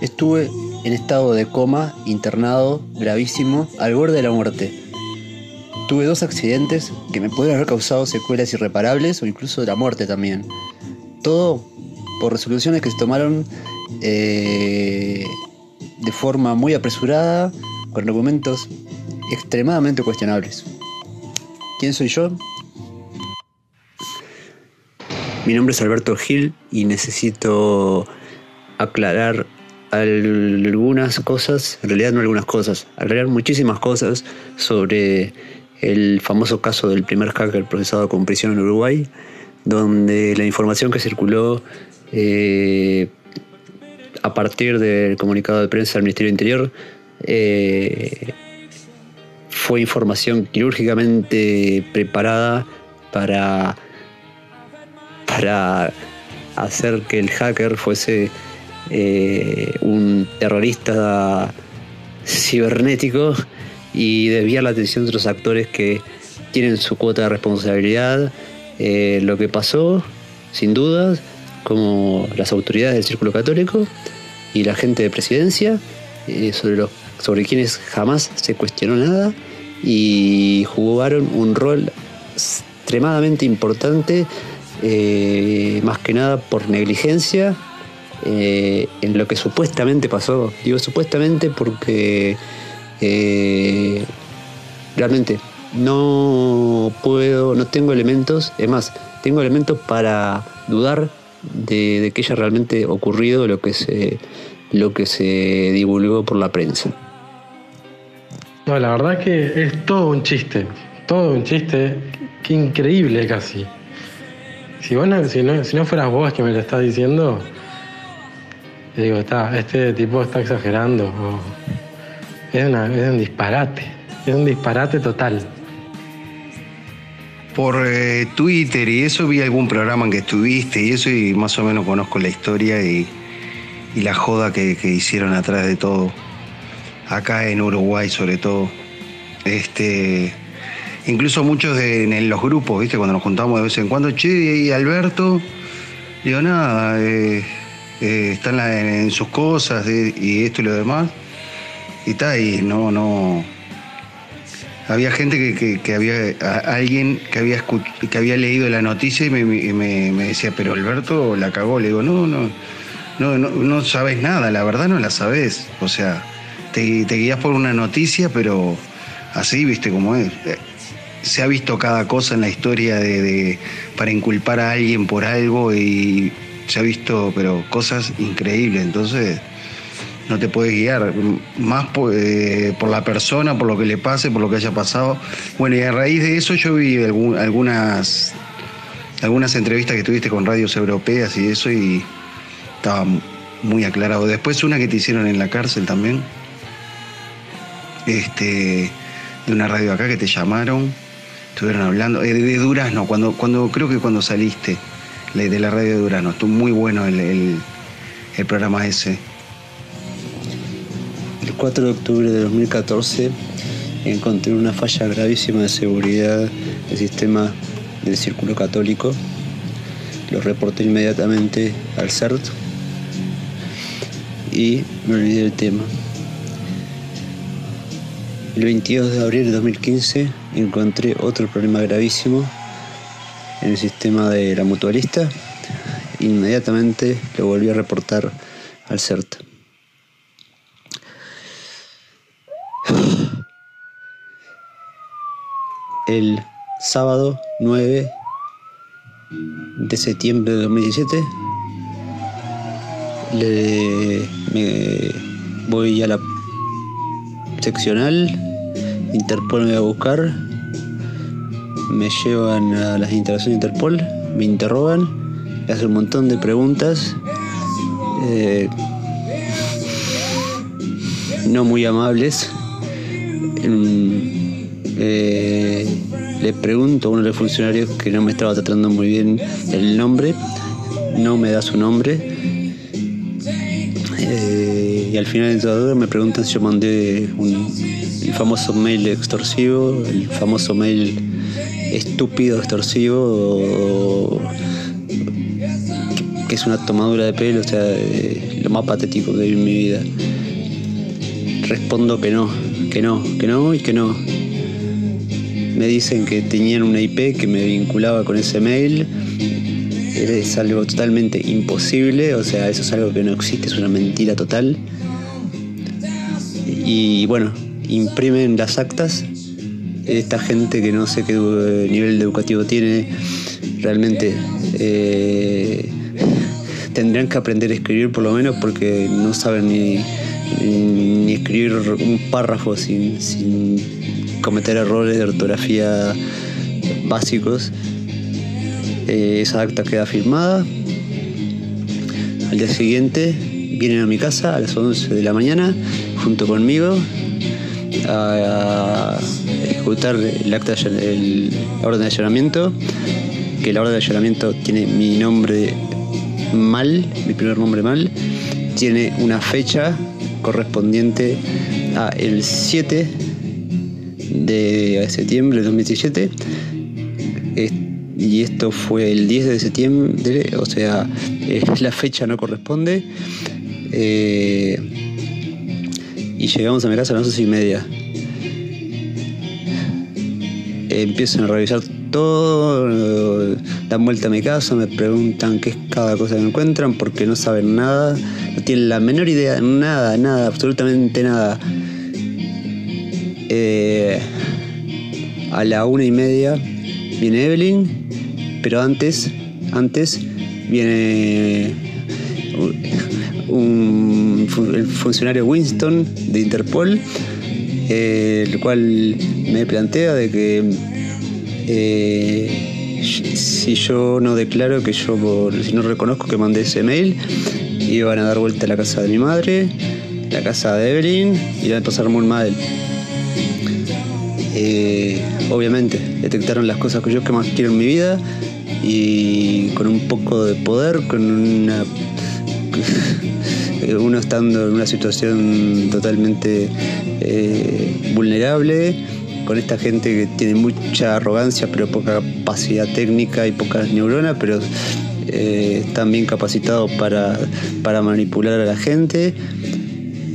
estuve en estado de coma, internado, gravísimo, al borde de la muerte. Tuve dos accidentes que me pueden haber causado secuelas irreparables o incluso la muerte también. Todo por resoluciones que se tomaron eh, de forma muy apresurada, con argumentos extremadamente cuestionables. ¿Quién soy yo? Mi nombre es Alberto Gil y necesito aclarar algunas cosas, en realidad no algunas cosas, aclarar muchísimas cosas sobre el famoso caso del primer hacker procesado con prisión en Uruguay, donde la información que circuló eh, a partir del comunicado de prensa del Ministerio del Interior eh, fue información quirúrgicamente preparada para, para hacer que el hacker fuese eh, un terrorista cibernético y desviar la atención de otros actores que tienen su cuota de responsabilidad. Eh, lo que pasó, sin dudas, como las autoridades del Círculo Católico y la gente de presidencia, eh, sobre, los, sobre quienes jamás se cuestionó nada y jugaron un rol extremadamente importante, más que nada por negligencia, en lo que supuestamente pasó. Digo supuestamente porque eh, realmente no puedo, no tengo elementos, es más, tengo elementos para dudar de, que haya realmente ocurrido lo que se lo que se divulgó por la prensa. No, la verdad que es todo un chiste, todo un chiste, qué increíble casi. Si, si, no, si no fueras vos que me lo estás diciendo, digo, está, este tipo está exagerando. Es, un disparate, es un disparate total. Por eh, Twitter y eso vi algún programa en que estuviste y eso y más o menos conozco la historia y, la joda que, hicieron atrás de todo. Acá en Uruguay sobre todo. Este, incluso muchos en, los grupos, ¿viste? Cuando nos juntamos de vez en cuando, che, y Alberto, digo, nada, eh, eh, están en, sus cosas y esto y lo demás y tal, y no, no. Había gente que, había, alguien que había, que había leído la noticia y me, decía, pero Alberto la cagó. Le digo, no, no, no, no, sabes nada, la verdad no la sabes. O sea, te, guías por una noticia, pero así, viste cómo es. Se ha visto cada cosa en la historia de, para inculpar a alguien por algo y se ha visto, pero cosas increíbles. Entonces, no te puedes guiar, más eh, por, la persona, por lo que le pase, por lo que haya pasado. Bueno, y a raíz de eso yo vi algunas, algunas entrevistas que tuviste con radios europeas y eso y estaba muy aclarado. Después una que te hicieron en la cárcel también, este, de una radio acá que te llamaron, estuvieron hablando, eh, de Durazno, cuando, cuando, creo que cuando saliste de la radio de Durazno, estuvo muy bueno el programa ese. El 4 de octubre de 2014 encontré una falla gravísima de seguridad del sistema del Círculo Católico. Lo reporté inmediatamente al CERT y me olvidé del tema. El 22 de abril de 2015 encontré otro problema gravísimo en el sistema de la mutualista. Inmediatamente lo volví a reportar al CERT. el sábado 9 de septiembre de 2017. Le, voy a la seccional, Interpol me a buscar, me llevan a las instalaciones de Interpol, me interrogan, me hacen un montón de preguntas. Eh, no muy amables. Eh, le pregunto a uno de los funcionarios que no me estaba tratando muy bien el nombre, no me da su nombre. Eh, y al final de todo me preguntan si yo mandé el famoso mail extorsivo, el famoso mail estúpido extorsivo, que es una tomadura de pelo, o sea, lo más patético en mi vida. Respondo que no, que no, que no y que no. Me dicen que tenían una IP que me vinculaba con ese mail. Es algo totalmente imposible, o sea, eso es algo que no existe, es una mentira total. Y bueno, imprimen las actas. Esta gente que no sé qué nivel educativo tiene, realmente eh, tendrían que aprender a escribir por lo menos porque no saben ni, ni escribir un párrafo sin, cometer errores de ortografía básicos. Eh, esa acta queda firmada. Al día siguiente vienen a mi casa a las 11 de la mañana junto conmigo a, ejecutar el acta el, la orden de allanamiento que la orden de allanamiento tiene mi nombre mal, mi primer nombre mal, tiene una fecha correspondiente a el 7 de septiembre de 2017 y esto fue el 10 de septiembre, o sea, la fecha no corresponde. Eh, y llegamos a mi casa a las 11 y media. Empiezan a revisar todo, dan vuelta a mi casa, me preguntan qué es cada cosa que encuentran porque no saben nada, no tienen la menor idea, nada, nada, absolutamente nada. Eh, a la una y media viene Evelyn, pero antes, antes viene un, el funcionario Winston de Interpol, eh, el cual me plantea de que eh, si yo no declaro que yo, si no reconozco que mandé ese mail, iban a dar vuelta a la casa de mi madre, la casa de Evelyn, y iban a pasar muy mal. Eh, obviamente, detectaron las cosas que yo que más quiero en mi vida y con un poco de poder, con una uno estando en una situación totalmente eh, vulnerable, con esta gente que tiene mucha arrogancia pero poca capacidad técnica y pocas neuronas, pero eh, están bien capacitados para, manipular a la gente.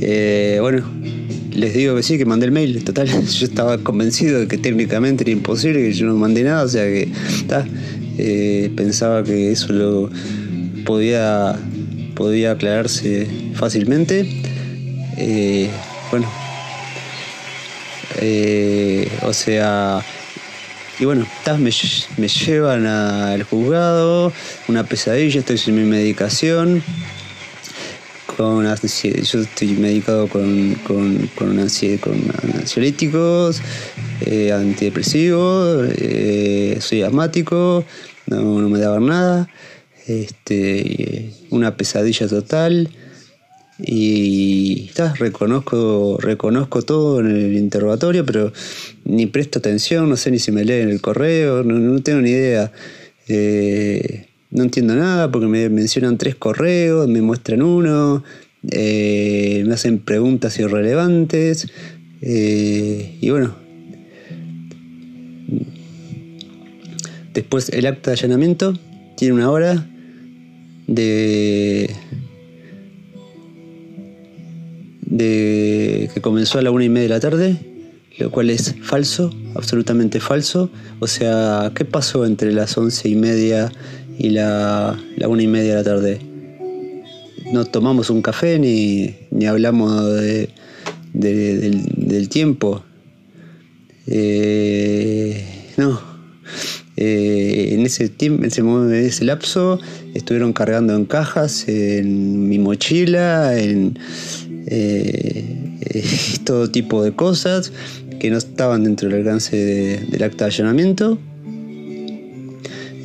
Eh, bueno, les digo que sí, que mandé el mail. Total, yo estaba convencido de que técnicamente era imposible, que yo no mandé nada, o sea que pensaba que eso lo podía, podía aclararse fácilmente. bueno, eh, o sea, y bueno, me, me, llevan al juzgado, una pesadilla, estoy sin mi medicación. Con, yo estoy medicado con, con, con, ansiolíticos, eh, antidepresivos, eh, soy asmático, no, no, me daban nada, este, una pesadilla total. Y reconozco, reconozco todo en el interrogatorio, pero ni presto atención, no sé ni si me leen el correo, no, tengo ni idea. Eh, no entiendo nada porque me mencionan tres correos, me muestran uno, eh, me hacen preguntas irrelevantes. Eh, y bueno, después el acta de allanamiento tiene una hora de de que comenzó a la una y media de la tarde, lo cual es falso, absolutamente falso. O sea, ¿qué pasó entre las once y media y la, una y media de la tarde? No tomamos un café ni, ni hablamos de, del, tiempo. Eh, no. Eh, en ese tiempo, en ese, en ese lapso, estuvieron cargando en cajas, en mi mochila, en, eh, todo tipo de cosas que no estaban dentro del alcance del acta de allanamiento,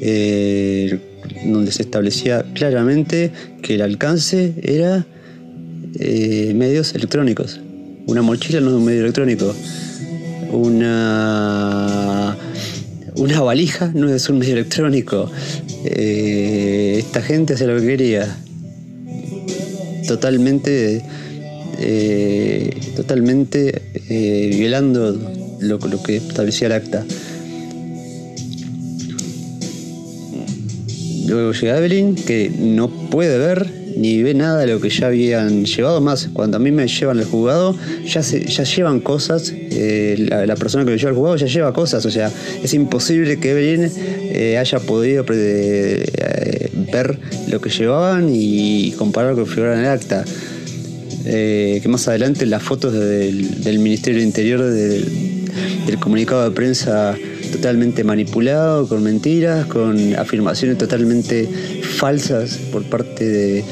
eh, donde se establecía claramente que el alcance era eh, medios electrónicos. Una mochila no es un medio electrónico. Una, una valija no es un medio electrónico. esta gente hacía lo que quería. Totalmente eh, totalmente eh, violando lo, lo, que establecía el acta. luego llega Evelyn, que no puede ver ni ve nada de lo que ya habían llevado. Más, cuando a mí me llevan el jugado, ya, se, ya llevan cosas. Eh, la, persona que me lleva el jugado ya lleva cosas. O sea, es imposible que Evelyn haya podido ver lo que llevaban y comparar lo que figura en el acta. Que más adelante las fotos del, Ministerio del Interior del comunicado de prensa totalmente manipulado, con mentiras, con afirmaciones totalmente falsas por parte de,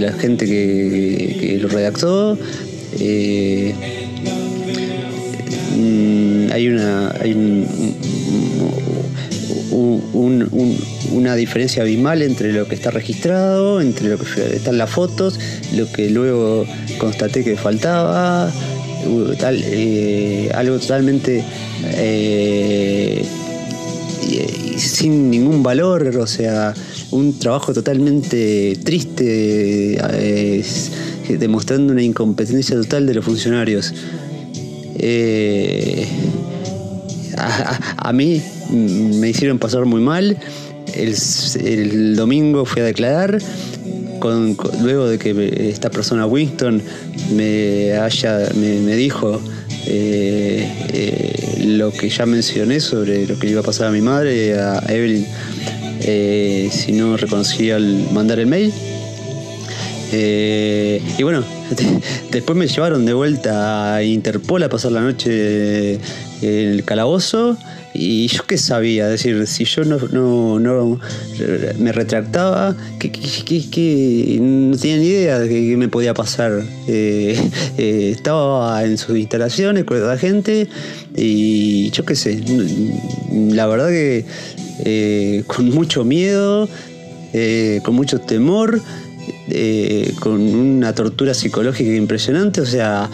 la gente que, lo redactó. Eh, mm, hay una hay una diferencia abismal entre lo que está registrado, entre lo que están las fotos, lo que luego constaté que faltaba, eh, algo totalmente eh, sin ningún valor, o sea, un trabajo totalmente triste, eh, demostrando una incompetencia total de los funcionarios. A, mí me hicieron pasar muy mal. el domingo fui a declarar luego de que esta persona Winston me haya me, dijo eh, eh, lo que ya mencioné sobre lo que iba a pasar a mi madre, a Evelyn, eh, si no reconocía al mandar el mail. y bueno, después me llevaron de vuelta a Interpol a pasar la noche el calabozo y yo qué sabía, es decir, si yo no, no, me retractaba, que, no tenía ni idea de qué me podía pasar. Eh, eh, estaba en sus instalaciones con la gente y yo qué sé, la verdad que eh, con mucho miedo, con mucho temor, con una tortura psicológica impresionante, o sea,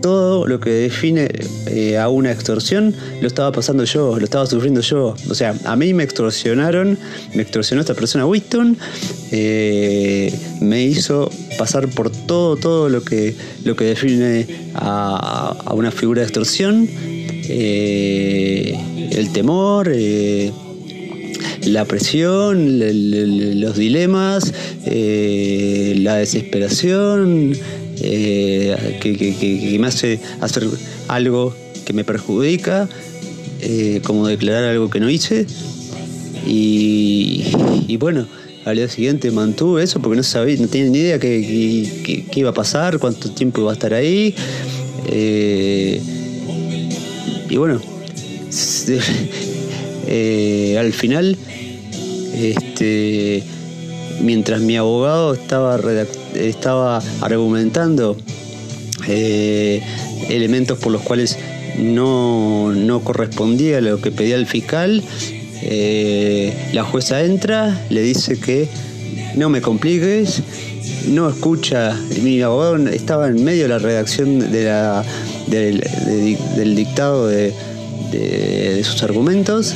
todo lo que define eh, a una extorsión lo estaba pasando yo, lo estaba sufriendo yo. O sea, a mí me extorsionaron, me extorsionó esta persona Winston, eh, me hizo pasar por todo, todo lo que, lo que define a, una figura de extorsión, eh, el temor. la presión, los dilemas, la desesperación, eh, que, me hace hacer algo que me perjudica, eh, como declarar algo que no hice. Y, bueno, al día siguiente mantuve eso porque no sabía, no tenía ni idea qué, iba a pasar, cuánto tiempo iba a estar ahí. Eh, y bueno, al final, este, mientras mi abogado estaba redactando, estaba argumentando eh, elementos por los cuales no, correspondía a lo que pedía el fiscal. Eh, la jueza entra, le dice que no me compliques, no escucha, mi abogado estaba en medio de la redacción de la, del, dictado de, sus argumentos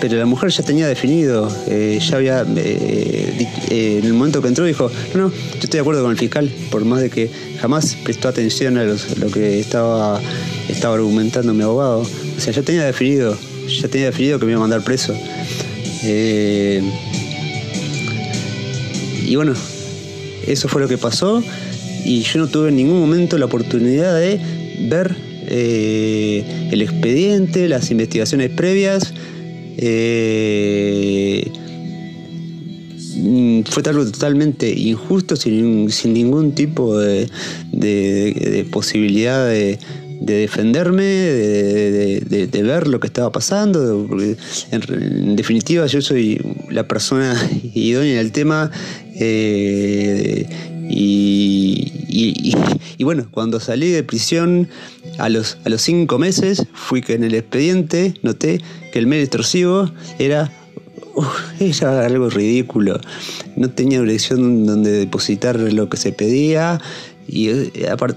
pero la mujer ya tenía definido, eh, ya había, eh, eh, en el momento que entró dijo, no, no, yo estoy de acuerdo con el fiscal, por más de que jamás prestó atención a lo que estaba, estaba argumentando mi abogado. O sea, ya tenía definido, ya tenía definido que me iba a mandar preso. y bueno, eso fue lo que pasó y yo no tuve en ningún momento la oportunidad de ver el expediente, las investigaciones previas, eh, mm, fue algo totalmente injusto, sin, ningún tipo de, posibilidad de, defenderme, de, ver lo que estaba pasando. En, definitiva, yo soy la persona idónea del tema. Eh, y, bueno, cuando salí de prisión a los, a los cinco meses, fui que en el expediente noté que el medio extorsivo era, era algo ridículo. No tenía dirección donde depositar lo que se pedía. Y eh,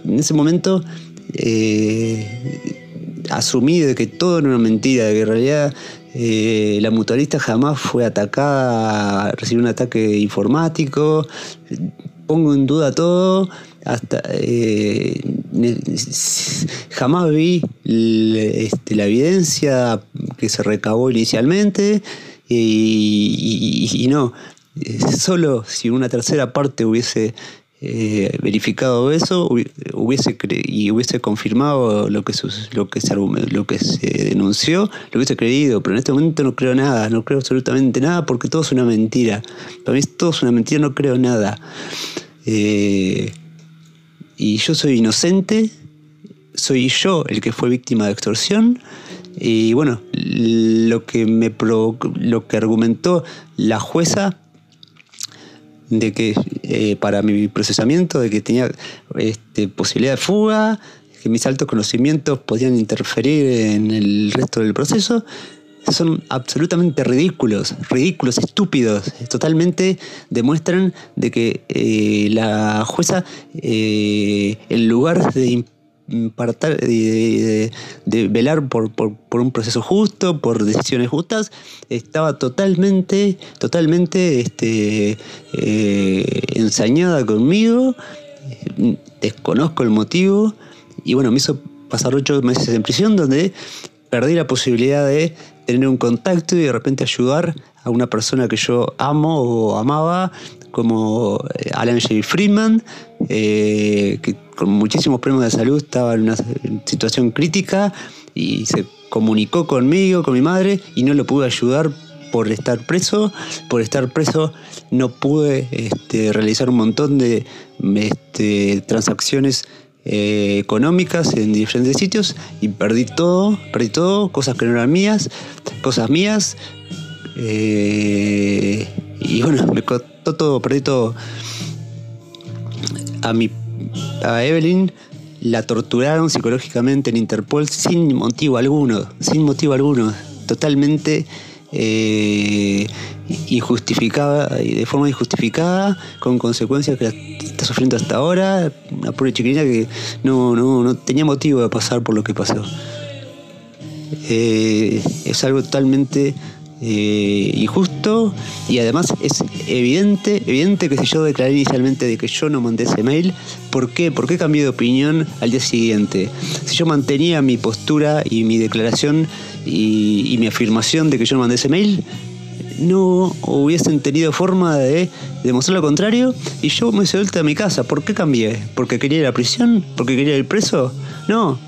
en ese momento eh, asumí de que todo era una mentira, de que en realidad eh, la mutualista jamás fue atacada, recibió un ataque informático pongo en duda todo, hasta jamás vi este, la evidencia que se recabó inicialmente y, no, solo si una tercera parte hubiese eh, verificado eso hubiese y hubiese confirmado lo que lo que se lo que se denunció lo hubiese creído pero en este momento no creo nada no creo absolutamente nada porque todo es una mentira. Para mí todo es una mentira no creo nada. Eh, y yo soy inocente soy yo el que fue víctima de extorsión y bueno lo que me lo que argumentó la jueza de que eh, para mi procesamiento, de que tenía este, posibilidad de fuga, que mis altos conocimientos podían interferir en el resto del proceso, son absolutamente ridículos, ridículos, estúpidos, totalmente demuestran de que eh, la jueza, eh, en lugar de para de, velar por, un proceso justo, por decisiones justas, estaba totalmente, totalmente este, eh, ensañada conmigo, desconozco el motivo, y bueno, me hizo pasar ocho meses en prisión donde perdí la posibilidad de tener un contacto y de repente ayudar a una persona que yo amo o amaba, como eh, Alan J. Friedman, eh, que con muchísimos problemas de salud estaba en una situación crítica y se comunicó conmigo, con mi madre, y no lo pude ayudar por estar preso. Por estar preso no pude este, realizar un montón de este, transacciones eh, económicas en diferentes sitios y perdí todo, perdí todo, cosas que no eran mías, cosas mías. Eh, y bueno, me costó todo, perdí todo. A mi a Evelyn la torturaron psicológicamente en Interpol sin motivo alguno, sin motivo alguno, totalmente eh, injustificada y de forma injustificada, con consecuencias que está sufriendo hasta ahora, una pobre chiquilina que no, no, tenía motivo de pasar por lo que pasó. Eh, es algo totalmente eh, injusto y además es evidente, evidente que si yo declaré inicialmente de que yo no mandé ese mail, ¿por qué? ¿Por qué cambié de opinión al día siguiente? Si yo mantenía mi postura y mi declaración y, mi afirmación de que yo no mandé ese mail, no hubiesen tenido forma de demostrar lo contrario y yo me hice vuelta a mi casa. ¿Por qué cambié? ¿Porque quería ir a la prisión? ¿Porque quería ir preso? No.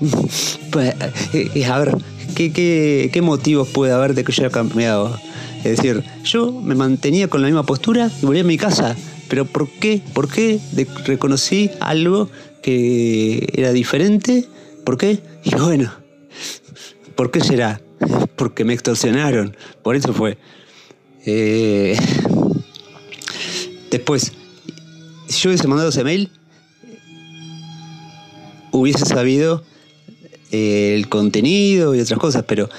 pues, eh, eh, a ver, ¿qué, qué, motivos puede haber de que yo haya cambiado? Es decir, yo me mantenía con la misma postura y volví a mi casa. Pero ¿por qué? ¿Por qué reconocí algo que era diferente? ¿Por qué? Y bueno, ¿por qué será? Porque me extorsionaron. Por eso fue. Eh, después, si yo hubiese mandado ese mail, hubiese sabido eh, el contenido y otras cosas, pero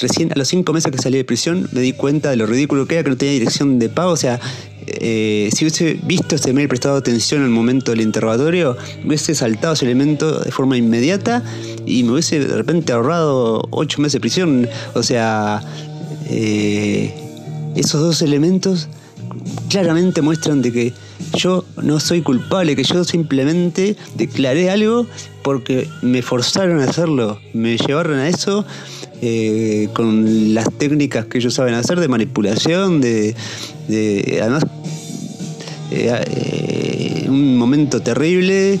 recién a los cinco meses que salí de prisión me di cuenta de lo ridículo que era que no tenía dirección de pago. O sea, eh, si hubiese visto ese mail, prestado atención al momento del interrogatorio, hubiese saltado ese elemento de forma inmediata y me hubiese de repente ahorrado ocho meses de prisión. O sea, eh, esos dos elementos claramente muestran de que yo no soy culpable, que yo simplemente declaré algo porque me forzaron a hacerlo, me llevaron a eso eh, con las técnicas que ellos saben hacer de manipulación, de, además eh, eh, un momento terrible,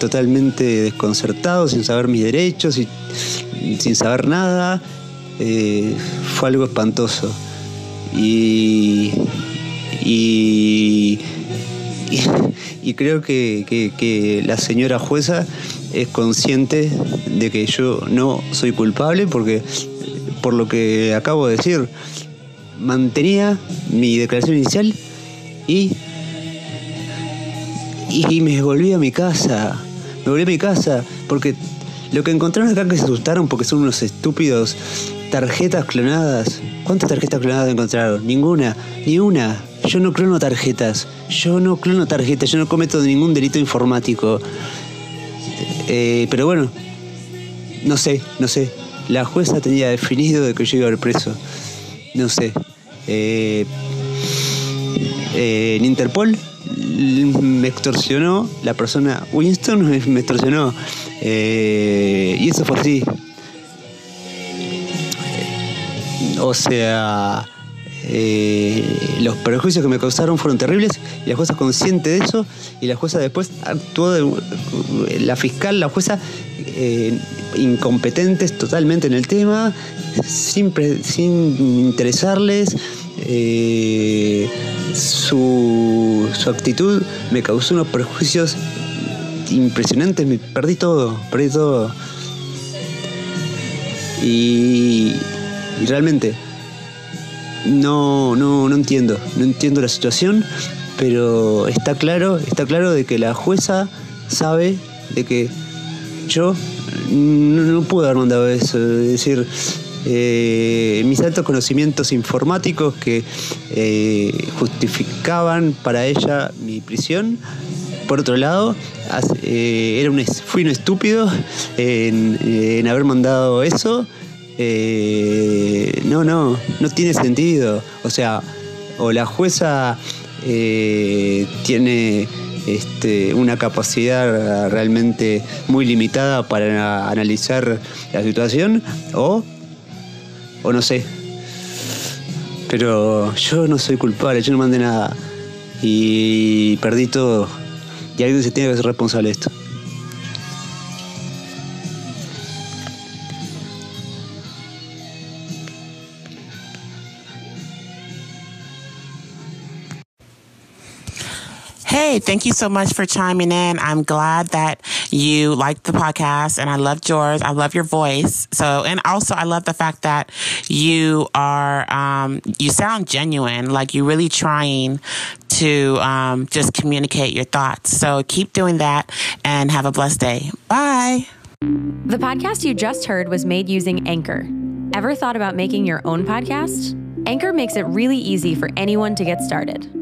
totalmente desconcertado, sin saber mis derechos y sin saber nada, fue algo espantoso. Y, y, creo que, la señora jueza es consciente de que yo no soy culpable porque, por lo que acabo de decir, mantenía mi declaración inicial y, y me volví a mi casa. Me volví a mi casa porque lo que encontraron acá que se asustaron porque son unos estúpidos tarjetas clonadas. ¿Cuántas tarjetas clonadas encontraron? Ninguna, ni una. Yo no clono tarjetas. Yo no clono tarjetas. Yo no cometo ningún delito informático. Eh, pero bueno, no sé, no sé. La jueza tenía definido de que yo iba a ir preso. No sé. Eh, eh, en Interpol me extorsionó la persona. Winston me extorsionó. y eso fue así. o sea, eh, los prejuicios que me causaron fueron terribles y la jueza consciente de eso y la jueza después actuó, de, la fiscal, la jueza eh, incompetentes totalmente en el tema, sin, sin interesarles. Eh, su, su actitud me causó unos prejuicios impresionantes, me perdí todo, perdí todo. Y, realmente no, no, no entiendo, no entiendo la situación, pero está claro, está claro de que la jueza sabe de que yo no, puedo haber mandado eso, es decir, eh, mis altos conocimientos informáticos que eh, justificaban para ella mi prisión. Por otro lado, eh, era un, fui un estúpido en, haber mandado eso no, no, no tiene sentido. O sea, o la jueza tiene este, una capacidad realmente muy limitada para analizar la situación, o, o no sé. Pero yo no soy culpable, yo no mandé nada. Y perdí todo. Y alguien se tiene que ser responsable de esto. Hey, thank you so much for chiming in. I'm glad that you liked the podcast and I loved yours. I love your voice. So, and also I love the fact that you are, um, you sound genuine, like you're really trying to um, just communicate your thoughts. So keep doing that and have a blessed day. Bye. The podcast you just heard was made using Anchor. Ever thought about making your own podcast? Anchor makes it really easy for anyone to get started.